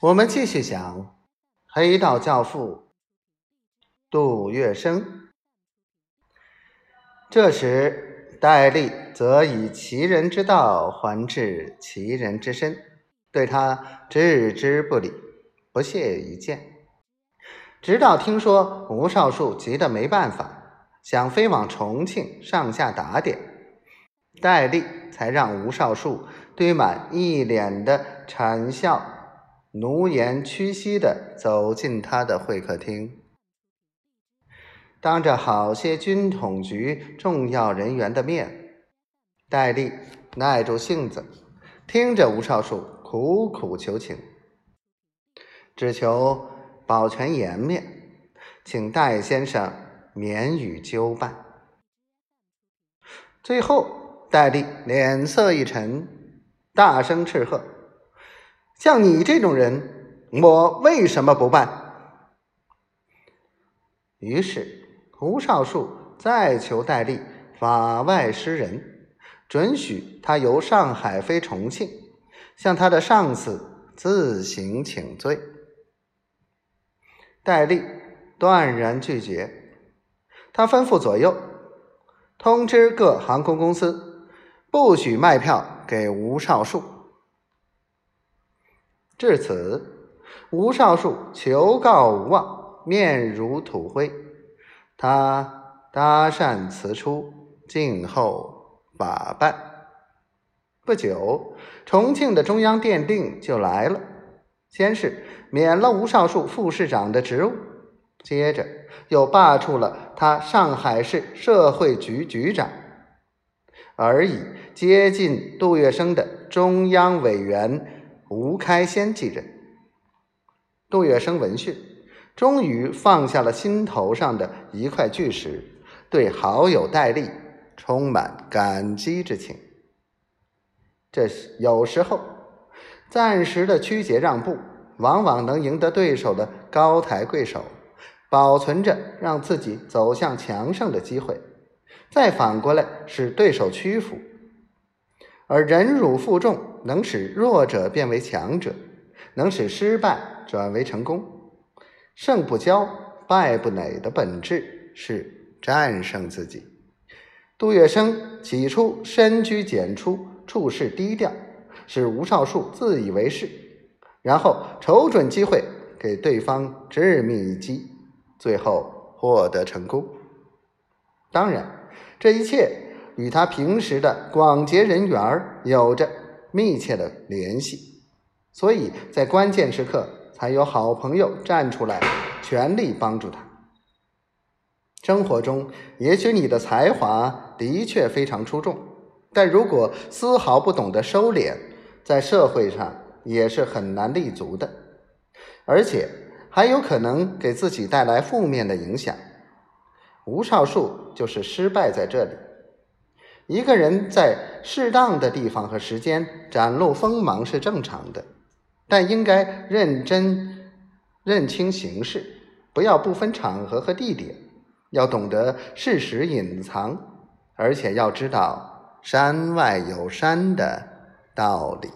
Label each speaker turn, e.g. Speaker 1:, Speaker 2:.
Speaker 1: 我们继续讲黑道教父杜月笙。这时，戴笠则以其人之道还治其人之身，对他置之不理，不屑一见。直到听说吴少树急得没办法，想飞往重庆上下打点，戴笠才让吴少树堆满一脸的谄笑。奴颜屈膝地走进他的会客厅，当着好些军统局重要人员的面，戴笠耐住性子，听着吴少树苦苦求情，只求保全颜面，请戴先生免予纠办。最后，戴笠脸色一沉，大声斥喝。像你这种人，我为什么不办？于是胡少树再求戴笠法外施人，准许他由上海飞重庆，向他的上司自行请罪。戴笠断然拒绝，他吩咐左右通知各航空公司，不许卖票给吴少树。至此，吴少树求告无望，面如土灰。他搭讪辞出，静候法办。不久，重庆的中央电令就来了，先是免了吴少树副市长的职务，接着又罢黜了他上海市社会局局长，而以接近杜月笙的中央委员。吴开先继任，杜月笙闻讯，终于放下了心头上的一块巨石，对好友戴笠充满感激之情。这是有时候，暂时的曲解让步，往往能赢得对手的高抬贵手，保存着让自己走向强盛的机会；再反过来使对手屈服。而忍辱负重，能使弱者变为强者，能使失败转为成功。胜不骄，败不馁的本质是战胜自己。杜月笙起初深居简出，处事低调，使吴少树自以为是，然后瞅准机会给对方致命一击，最后获得成功。当然，这一切。与他平时的广结人缘有着密切的联系，所以在关键时刻才有好朋友站出来，全力帮助他。生活中，也许你的才华的确非常出众，但如果丝毫不懂得收敛，在社会上也是很难立足的，而且还有可能给自己带来负面的影响。吴少树就是失败在这里。一个人在适当的地方和时间展露锋芒是正常的，但应该认真认清形势，不要不分场合和地点，要懂得适时隐藏，而且要知道山外有山的道理。